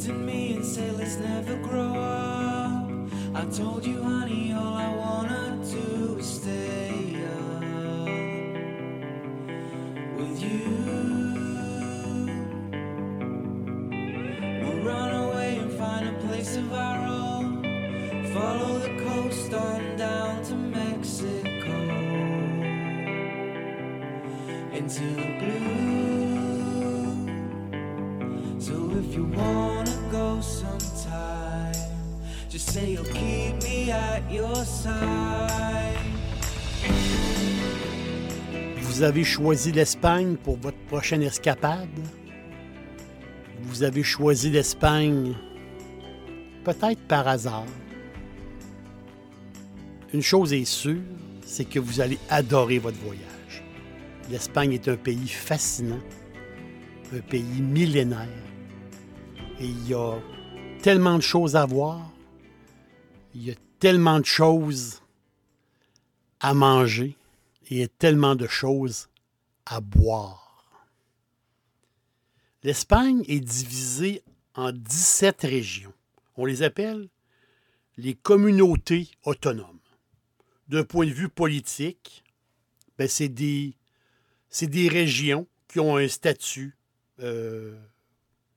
looked at me and said, let's never grow up. I told you, honey, all I wanna do is stay up with you. We'll run away and find a place of our own. Follow the coast on down to Mexico into the blue. Vous avez choisi l'Espagne pour votre prochaine escapade? Vous avez choisi l'Espagne peut-être par hasard? Une chose est sûre, c'est que vous allez adorer votre voyage. L'Espagne est un pays fascinant, un pays millénaire, et il y a tellement de choses à voir, il y a tellement de choses à manger et il y a tellement de choses à boire. L'Espagne est divisée en 17 régions. On les appelle les communautés autonomes. D'un point de vue politique, ben c'est des, régions qui ont un statut euh,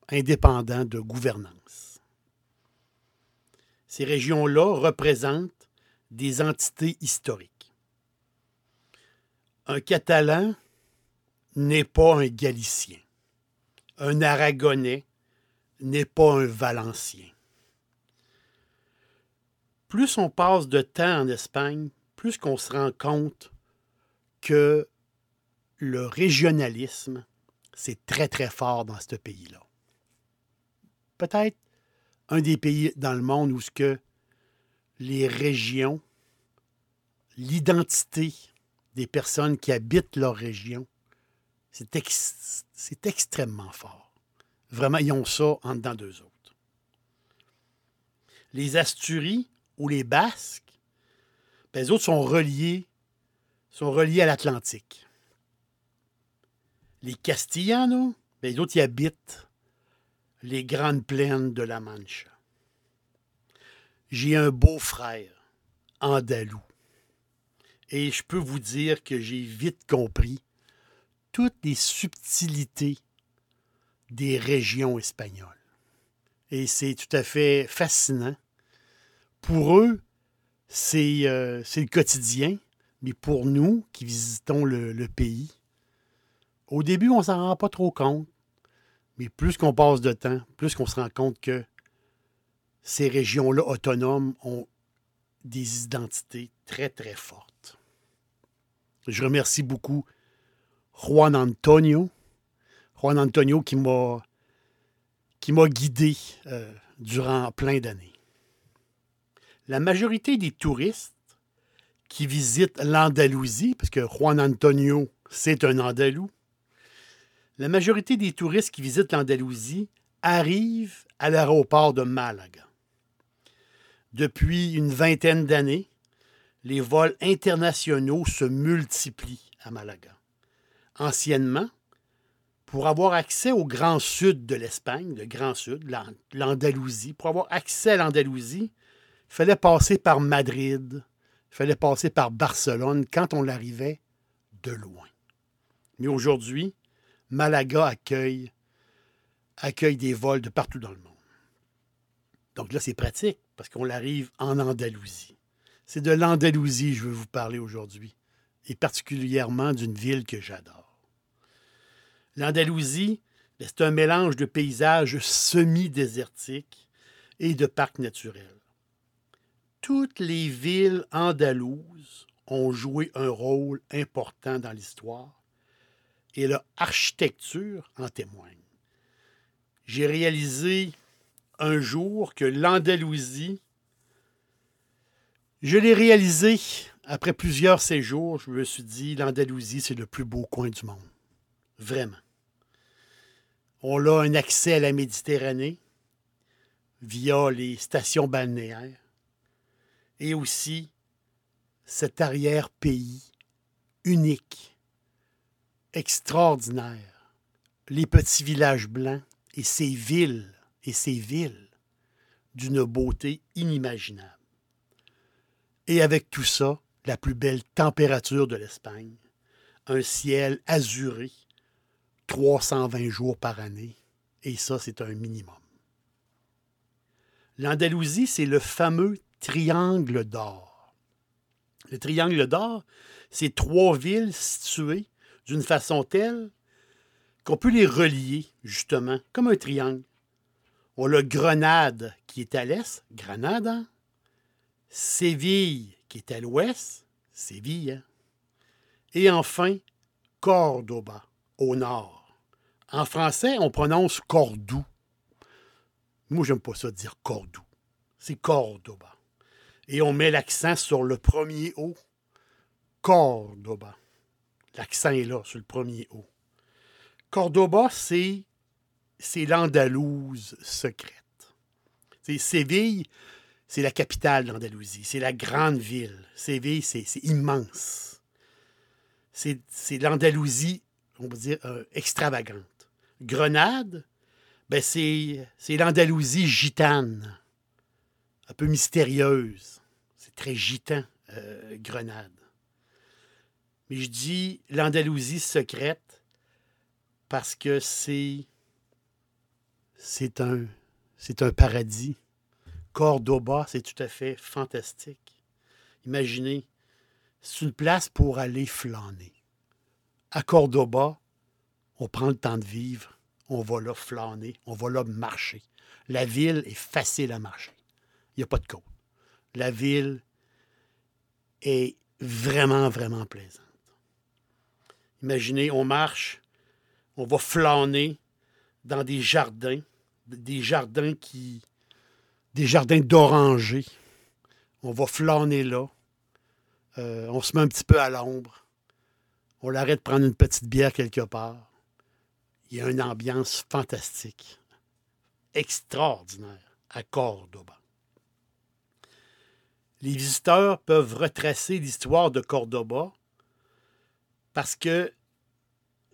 indépendant de gouvernance. Ces régions-là représentent des entités historiques. Un Catalan n'est pas un Galicien. Un Aragonais n'est pas un Valencien. Plus on passe de temps en Espagne, plus qu'on se rend compte que le régionalisme, c'est très, très fort dans ce pays-là. Peut-être un des pays dans le monde où les régions, l'identité des personnes qui habitent leur région, c'est, extrêmement fort. Vraiment, ils ont ça en dedans d'eux autres. Les Asturies ou les Basques, ben, les autres sont reliés, sont reliés à l'Atlantique. Les Castillanos, ben, les autres y habitent les grandes plaines de la Mancha. J'ai un beau-frère, andalou, et je peux vous dire que j'ai vite compris toutes les subtilités des régions espagnoles. Et c'est tout à fait fascinant. Pour eux, euh, c'est le quotidien, mais pour nous qui visitons le, pays, au début, on s'en rend pas trop compte, mais plus qu'on passe de temps, plus qu'on se rend compte que ces régions-là autonomes ont des identités très, très fortes. Je remercie beaucoup Juan Antonio. Juan Antonio qui m'a guidé euh, durant plein d'années. La majorité des touristes qui visitent l'Andalousie, parce que Juan Antonio, c'est un Andalou, la majorité des touristes qui visitent l'Andalousie arrivent à l'aéroport de Malaga. Depuis une vingtaine d'années, les vols internationaux se multiplient à Malaga. Anciennement, pour avoir accès au grand sud de l'Espagne, le grand sud, l'Andalousie, pour avoir accès à l'Andalousie, il fallait passer par Madrid, il fallait passer par Barcelone quand on l'arrivait de loin. Mais aujourd'hui, Malaga accueille, accueille des vols de partout dans le monde. Donc là, c'est pratique parce qu'on l'arrive en Andalousie. C'est de l'Andalousie que je veux vous parler aujourd'hui et particulièrement d'une ville que j'adore. L'Andalousie, ben, c'est un mélange de paysages semi-désertiques et de parcs naturels. Toutes les villes andalouses ont joué un rôle important dans l'histoire et leur architecture en témoigne. J'ai réalisé un jour que l'Andalousie, je l'ai réalisé après plusieurs séjours, je me suis dit, l'Andalousie, c'est le plus beau coin du monde. Vraiment. On a un accès à la Méditerranée via les stations balnéaires et aussi cet arrière-pays unique, extraordinaire, les petits villages blancs et ces villes et ces villes d'une beauté inimaginable. Et avec tout ça, la plus belle température de l'Espagne, un ciel azuré, 320 jours par année, et ça, c'est un minimum. L'Andalousie, c'est le fameux triangle d'or. Le triangle d'or, c'est trois villes situées d'une façon telle qu'on peut les relier, justement, comme un triangle. On a Grenade qui est à l'est, Grenade, hein? Séville qui est à l'ouest, Séville, et enfin Cordoba au nord. En français, on prononce Cordoue. Moi, j'aime pas ça dire Cordoue. C'est Cordoba. Et on met l'accent sur le premier O. Cordoba. L'accent est là, sur le premier O. Cordoba, c'est, c'est l'Andalouse secrète. C'est Séville, c'est la capitale d'Andalousie, c'est la grande ville. Séville, c'est immense. C'est l'Andalousie, on va dire, euh, extravagante. Grenade, ben c'est l'Andalousie gitane, un peu mystérieuse. C'est très gitan, euh, Grenade. Je dis l'Andalousie secrète parce que c'est c'est un, un paradis Cordoba, c'est tout à fait fantastique. Imaginez, c'est une place pour aller flâner. À Cordoba, on prend le temps de vivre, on va là flâner, on va là marcher. La ville est facile à marcher. Il n'y a pas de côte. La ville est vraiment, vraiment plaisante. Imaginez, on marche, on va flâner dans des jardins, des jardins qui, des jardins d'orangers. On va flâner là. Euh, on se met un petit peu à l'ombre. On arrête de prendre une petite bière quelque part. Il y a une ambiance fantastique, extraordinaire à Cordoba. Les visiteurs peuvent retracer l'histoire de Cordoba parce que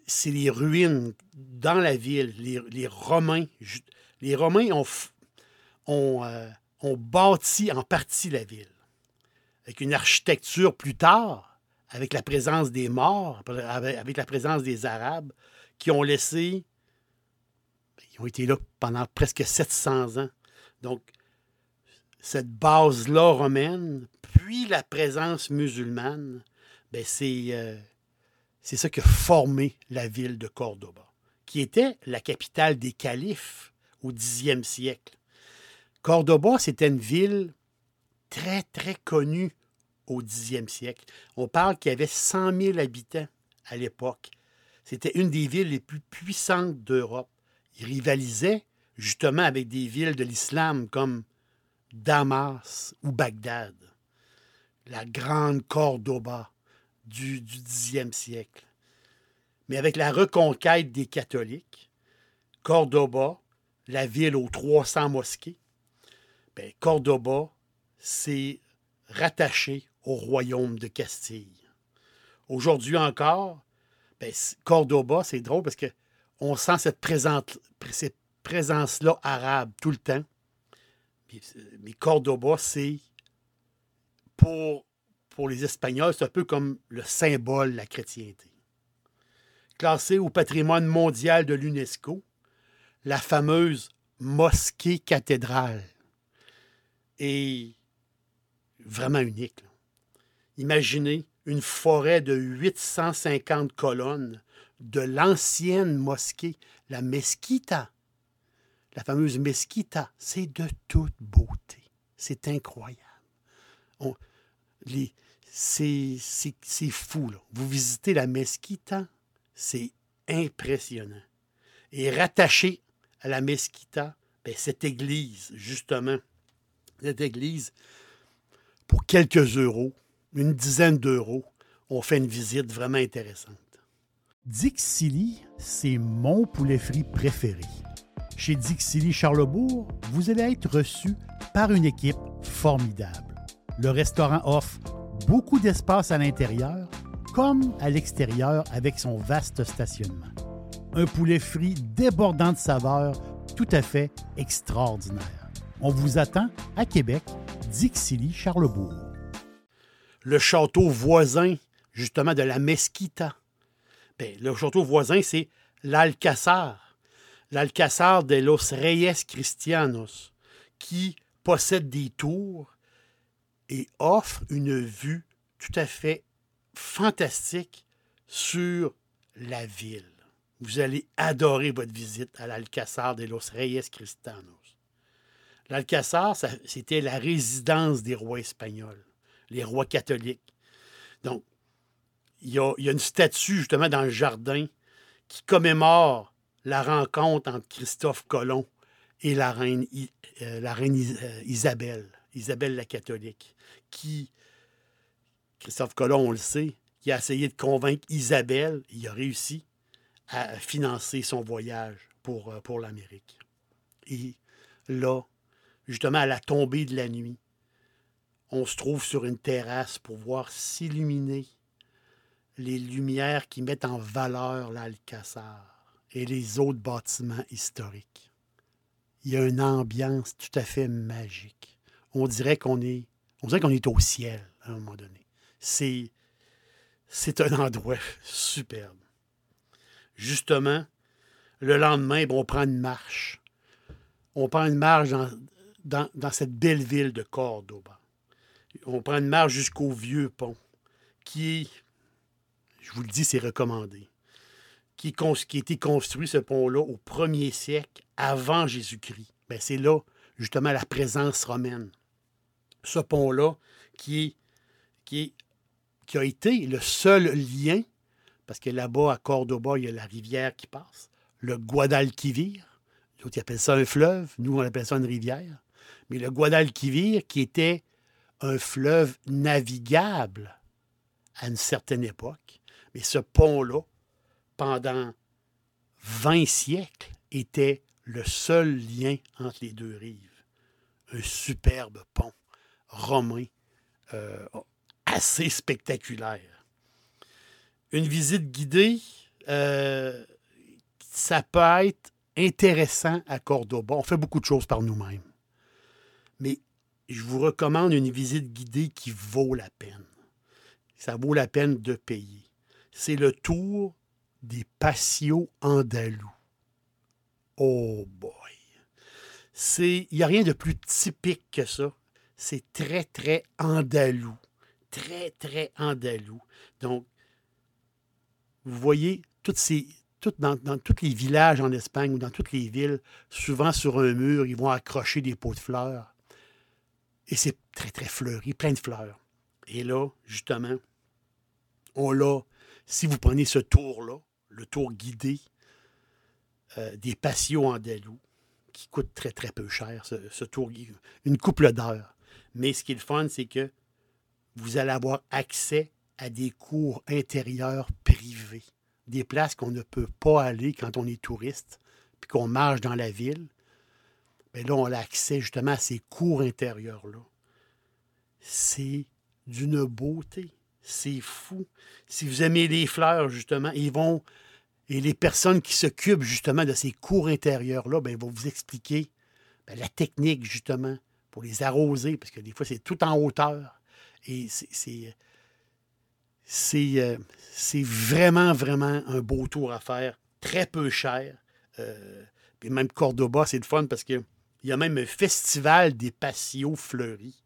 c'est les ruines dans la ville. Les, Romains, les Romains ont, euh, ont, bâti en partie la ville, avec une architecture plus tard, avec la présence des morts, avec la présence des Arabes, qui ont laissé, ils ont été là pendant presque 700 ans. Donc, cette base-là romaine, puis la présence musulmane, ben c'est, euh, c'est ça qui a formé la ville de Cordoba, qui était la capitale des califes au Xe siècle. Cordoba, c'était une ville très, très connue au Xe siècle. On parle qu'il y avait 100 000 habitants à l'époque. C'était une des villes les plus puissantes d'Europe. Il rivalisait justement avec des villes de l'islam comme Damas ou Bagdad. La grande Cordoba du, du Xe siècle. Mais avec la reconquête des catholiques, Cordoba, la ville aux 300 mosquées, ben, Cordoba s'est rattaché au royaume de Castille. Aujourd'hui encore, ben, Cordoba, c'est drôle parce qu'on sent cette, cette présence-là arabe tout le temps. Mais Cordoba, c'est pour, pour les Espagnols, c'est un peu comme le symbole de la chrétienté. Classé au patrimoine mondial de l'UNESCO, la fameuse mosquée cathédrale est vraiment unique. Imaginez une forêt de 850 colonnes de l'ancienne mosquée, la Mesquita. La fameuse Mesquita, c'est de toute beauté. C'est incroyable. C'est fou. Vous visitez la Mesquita, c'est impressionnant. Et rattaché à la Mesquita, ben, cette église, justement, cette église, pour quelques euros, une dizaine d'euros, on fait une visite vraiment intéressante. Dixili, c'est mon poulet frit préféré. Chez Dixili Charlebourg, vous allez être reçu par une équipe formidable. Le restaurant offre beaucoup d'espace à l'intérieur comme à l'extérieur avec son vaste stationnement. Un poulet frit débordant de saveurs tout à fait extraordinaire. On vous attend à Québec, Dixilly, Charlebourg. Le château voisin, justement, de la Mesquita. Bien, le château voisin, c'est l'Alcazar. L'Alcazar de los Reyes Cristianos, qui possède des tours et offre une vue tout à fait fantastique sur la ville. Vous allez adorer votre visite à l'Alcazar de los Reyes Cristianos. L'Alcazar, c'était la résidence des rois espagnols, les rois catholiques. Donc, il y, a, une statue justement dans le jardin qui commémore la rencontre entre Christophe Colomb et la reine, euh, euh, Isabelle, Isabelle la catholique, qui, Christophe Colomb, on le sait, qui a essayé de convaincre Isabelle, il a réussi, à financer son voyage pour, euh, pour l'Amérique. Et là, justement, à la tombée de la nuit, on se trouve sur une terrasse pour voir s'illuminer les lumières qui mettent en valeur l'Alcazar et les autres bâtiments historiques. Il y a une ambiance tout à fait magique. On dirait qu'on est, au ciel à un moment donné. C'est, c'est un endroit superbe justement, le lendemain, on prend une marche. On prend une marche dans, cette belle ville de Cordoba. On prend une marche jusqu'au vieux pont, qui je vous le dis, c'est recommandé, qui, a été construit, ce pont-là, au premier siècle avant Jésus-Christ. Ben, c'est là, justement, la présence romaine. Ce pont-là, qui, qui, qui a été le seul lien parce que là-bas, à Cordoba, il y a la rivière qui passe, le Guadalquivir. D'autres ils appellent ça un fleuve, nous, on appelle ça une rivière. Mais le Guadalquivir, qui était un fleuve navigable à une certaine époque, mais ce pont-là, pendant 20 siècles, était le seul lien entre les deux rives. Un superbe pont romain euh, assez spectaculaire une visite guidée, euh, ça peut être intéressant à Cordoba. On fait beaucoup de choses par nous-mêmes. Mais je vous recommande une visite guidée qui vaut la peine. Ça vaut la peine de payer. C'est le tour des patios andalous. Oh boy! Il n'y a rien de plus typique que ça. C'est très, très andalou. Très, très andalou. Donc, vous voyez toutes ces, dans, tous les villages en Espagne ou dans toutes les villes, souvent sur un mur, ils vont accrocher des pots de fleurs. Et c'est très, très fleuri, plein de fleurs. Et là, justement, on l'a, si vous prenez ce tour-là, le tour guidé euh, des patios andalous, qui coûte très, très peu cher, ce, ce tour, une couple d'heures. Mais ce qui est le fun, c'est que vous allez avoir accès à des cours intérieurs privés, des places qu'on ne peut pas aller quand on est touriste, puis qu'on marche dans la ville. Mais là, on a accès justement à ces cours intérieurs-là. C'est d'une beauté. C'est fou. Si vous aimez les fleurs, justement, ils vont. Et les personnes qui s'occupent justement de ces cours intérieurs-là, ben, vont vous expliquer ben, la technique, justement, pour les arroser, parce que des fois, c'est tout en hauteur. Et c'est euh, c'est vraiment, vraiment un beau tour à faire, très peu cher. Euh, puis même Cordoba, c'est le fun parce qu'il y a même un festival des patios fleuris.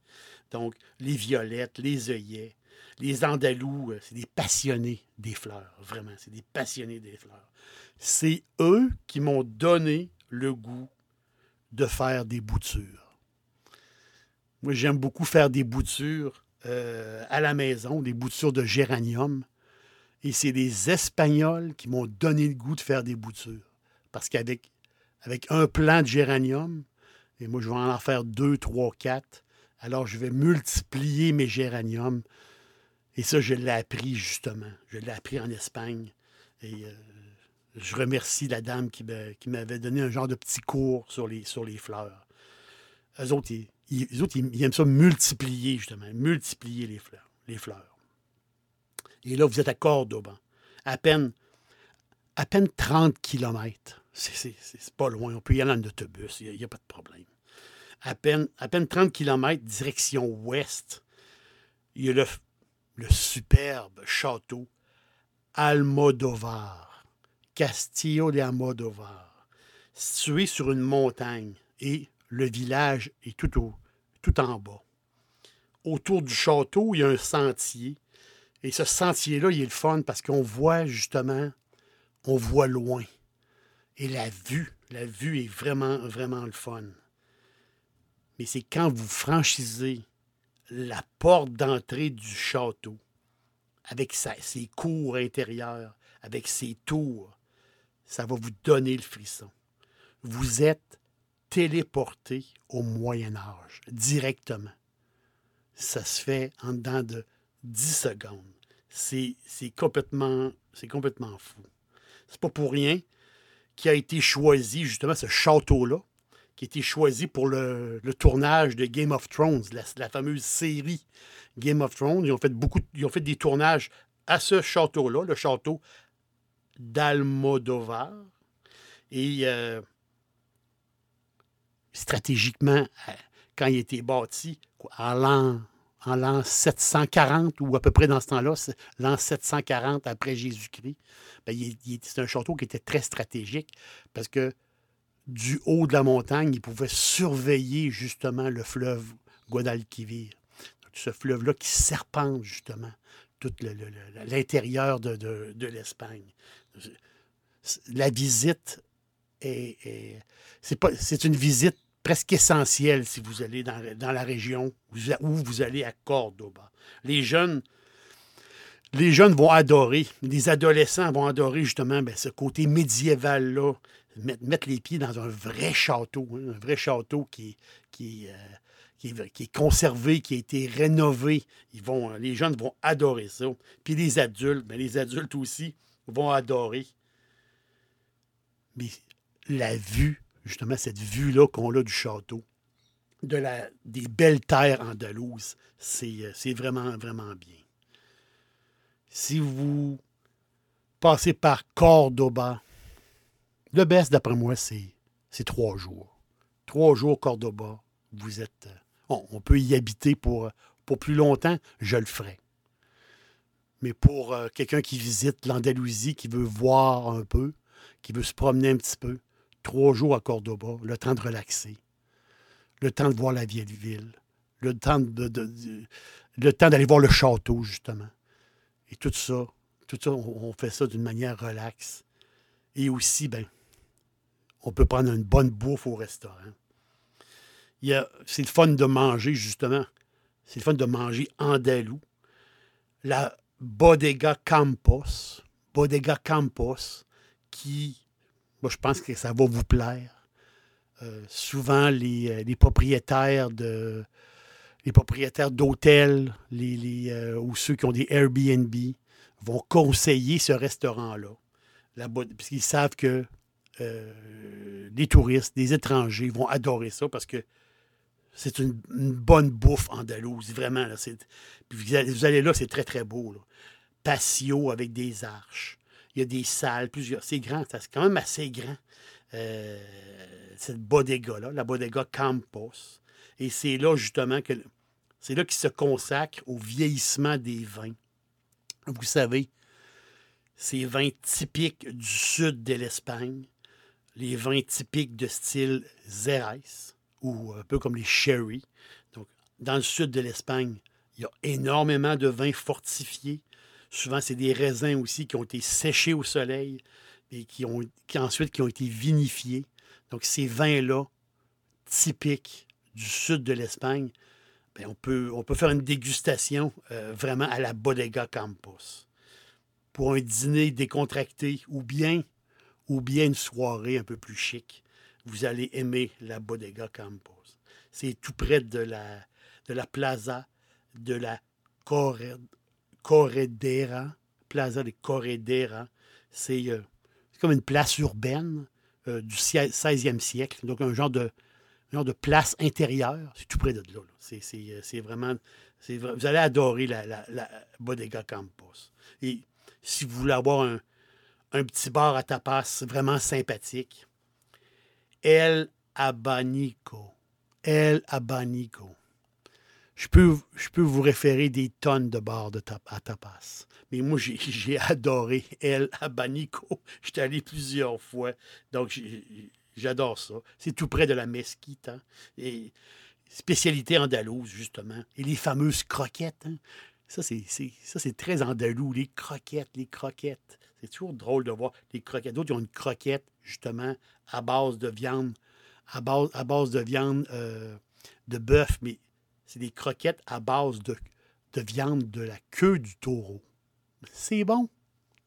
Donc, les violettes, les œillets, les Andalous, euh, c'est des passionnés des fleurs, vraiment, c'est des passionnés des fleurs. C'est eux qui m'ont donné le goût de faire des boutures. Moi, j'aime beaucoup faire des boutures euh, à la maison, des boutures de géranium. Et c'est les Espagnols qui m'ont donné le goût de faire des boutures. Parce qu'avec avec un plant de géranium, et moi, je vais en faire deux, trois, quatre, alors je vais multiplier mes géraniums. Et ça, je l'ai appris justement. Je l'ai appris en Espagne. Et euh, je remercie la dame qui, m'avait donné un genre de petit cours sur les, sur les fleurs. Eux autres, ils, autres, ils, aiment ça multiplier, justement, multiplier les fleurs. Les fleurs. Et là, vous êtes à Cordoba, à peine, à peine 30 kilomètres. C'est pas loin. On peut y aller en autobus, il n'y a, pas de problème. À peine, à peine 30 kilomètres, direction ouest, il y a le, le superbe château Almodovar, Castillo de Almodovar, situé sur une montagne et le village est tout, au, tout en bas. Autour du château, il y a un sentier. Et ce sentier-là, il est le fun parce qu'on voit justement, on voit loin. Et la vue, la vue est vraiment, vraiment le fun. Mais c'est quand vous franchissez la porte d'entrée du château, avec ses cours intérieures, avec ses tours, ça va vous donner le frisson. Vous êtes téléporté au Moyen Âge, directement. Ça se fait en dedans de 10 secondes. C'est complètement, complètement fou. C'est pas pour rien qui a été choisi, justement, ce château-là, qui a été choisi pour le, tournage de Game of Thrones, la, fameuse série Game of Thrones. Ils ont fait beaucoup, ils ont fait des tournages à ce château-là, le château d'Almodovar. Et euh, stratégiquement, euh, quand il a été bâti, en l'an en l'an 740 ou à peu près dans ce temps-là, l'an 740 après Jésus-Christ. Ben, c'est un château qui était très stratégique parce que du haut de la montagne, il pouvait surveiller justement le fleuve Guadalquivir. Ce fleuve-là qui serpente justement tout l'intérieur de, l'Espagne. La visite est, c'est une visite presque essentiel si vous allez dans, la région où vous allez à Cordoba. Les jeunes, vont adorer, les adolescents vont adorer justement ben, ce côté médiéval-là, mettre, les pieds dans un vrai château, hein, un vrai château euh, qui, est conservé, qui a été rénové. Vont, les jeunes vont adorer ça. Puis les adultes, ben, les adultes aussi vont adorer. La vue justement cette vue-là qu'on a du château, de la, des belles terres andalouses, c'est, euh, vraiment, vraiment bien. Si vous passez par Cordoba, le best, d'après moi, c'est, trois jours. Trois jours Cordoba, vous êtes... Euh, on peut y habiter pour, pour plus longtemps, je le ferai. Mais pour euh, quelqu'un qui visite l'Andalousie, qui veut voir un peu, qui veut se promener un petit peu, trois jours à Cordoba, le temps de relaxer, le temps de voir la vieille ville, le temps de, le temps d'aller voir le château, justement. Et tout ça, tout ça, on, fait ça d'une manière relaxe. Et aussi, ben, on peut prendre une bonne bouffe au restaurant. C'est le fun de manger, justement. C'est le fun de manger andalou. La Bodega Campos, Bodega Campos, qui moi, je pense que ça va vous plaire. Euh, souvent, les, euh, propriétaires de les propriétaires d'hôtels les, euh, ou ceux qui ont des Airbnb vont conseiller ce restaurant-là. Puisqu'ils savent que les touristes, les étrangers vont adorer ça parce que c'est une, bonne bouffe andalouse, vraiment. Là, vous allez, là, c'est très, très beau. Patio avec des arches. Il y a des salles, plusieurs. C'est grand, c'est quand même assez grand. Euh, cette bodega-là, la bodega Campos. Et c'est là, justement, que c'est là qu'il se consacre au vieillissement des vins. Vous savez, ces vins typiques du sud de l'Espagne, les vins typiques de style Xérès, ou un peu comme les sherry. Donc, dans le sud de l'Espagne, Il y a énormément de vins fortifiés. Souvent, c'est des raisins aussi qui ont été séchés au soleil et qui, ont, ensuite ont été vinifiés. Donc, ces vins-là, typiques du sud de l'Espagne, ben, on, peut, on peut faire une dégustation euh, vraiment à la Bodega Campos. Pour un dîner décontracté ou bien, ou bien une soirée un peu plus chic, vous allez aimer la Bodega Campos. C'est tout près de la, de la plaza de la Corredera, plaza de Corredera. C'est euh, comme une place urbaine euh, du 16e siècle, donc un genre de, genre de place intérieure. C'est tout près de là. Euh, c'est vraiment. Vous allez adorer la, la, Bodega Campos. Et si vous voulez avoir un, un petit bar à tapas vraiment sympathique, El Abanico. El Abanico. Je peux, je peux vous référer des tonnes de bars de à tapas. Mais moi, j'ai adoré El Abanico. J'étais allé plusieurs fois. Donc, j'adore ça. C'est tout près de la mesquite. Hein. Et spécialité andalouse, justement. Et les fameuses croquettes. Hein. Ça, c'est très andalou. Les croquettes, les croquettes. C'est toujours drôle de voir les croquettes. D'autres, ils ont une croquette, justement, à base de viande à base, à base de viande euh, de bœuf, mais c'est des croquettes à base de, de viande de la queue du taureau. C'est bon.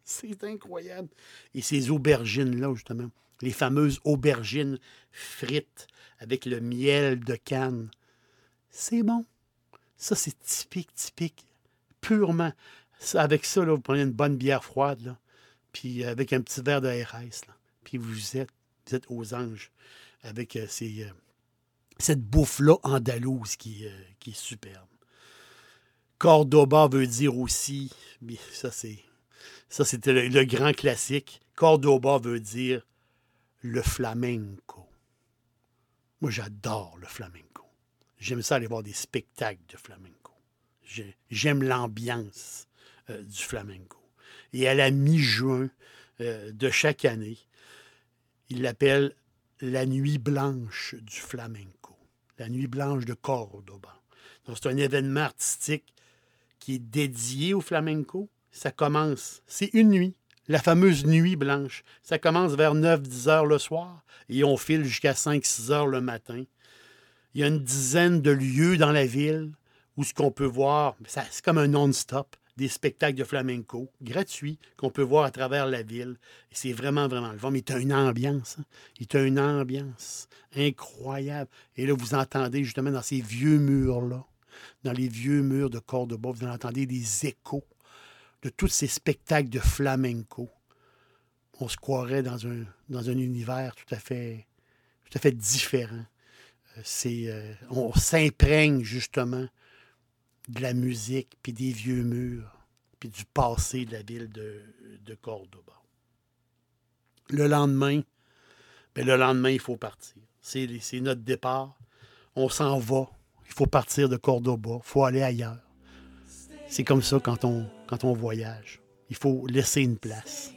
C'est incroyable. Et ces aubergines-là, justement, les fameuses aubergines frites avec le miel de canne, c'est bon. Ça, c'est typique, typique, purement. avec ça, là, vous prenez une bonne bière froide, là, puis avec un petit verre de RS, puis vous êtes, vous êtes aux anges avec euh, euh, cette bouffe-là andalouse qui, euh, qui, est superbe. Cordoba veut dire aussi, ça c'est ça c'était le, grand classique. Cordoba veut dire le flamenco. Moi j'adore le flamenco. J'aime ça aller voir des spectacles de flamenco. J'aime l'ambiance du flamenco. Et à la mi-juin de chaque année, il l'appelle la nuit blanche du flamenco, la nuit blanche de Cordoba. c'est un événement artistique qui est dédié au flamenco. Ça commence, c'est une nuit, la fameuse nuit blanche. Ça commence vers 9-10 heures le soir et on file jusqu'à 5-6 heures le matin. Il y a une dizaine de lieux dans la ville où ce qu'on peut voir, c'est comme un non-stop des spectacles de flamenco gratuits qu'on peut voir à travers la ville. c'est vraiment, vraiment le fun. Mais il a une ambiance. Hein. Il a une ambiance incroyable. Et là, vous entendez justement dans ces vieux murs-là, dans les vieux murs de Cordoba, vous entendez des échos de tous ces spectacles de flamenco. On se croirait dans un, dans un univers tout à fait, tout à fait différent. Euh, euh, on s'imprègne justement de la musique, puis des vieux murs, puis du passé de la ville de, Cordoba. Le lendemain, bien, le lendemain, il faut partir. C'est, notre départ. On s'en va. Il faut partir de Cordoba. Il faut aller ailleurs. C'est comme ça quand on, quand on voyage. Il faut laisser une place.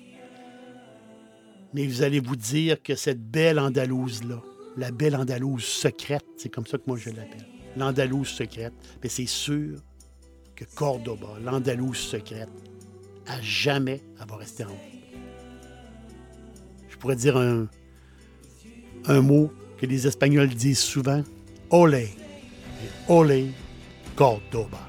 Mais vous allez vous dire que cette belle Andalouse-là, la belle Andalouse secrète, c'est comme ça que moi je l'appelle, l'Andalouse secrète, mais c'est sûr que Cordoba, l'Andalouse secrète, à jamais va rester en vie. Je pourrais dire un, un mot que les Espagnols disent souvent, Olé, Olé, Cordoba.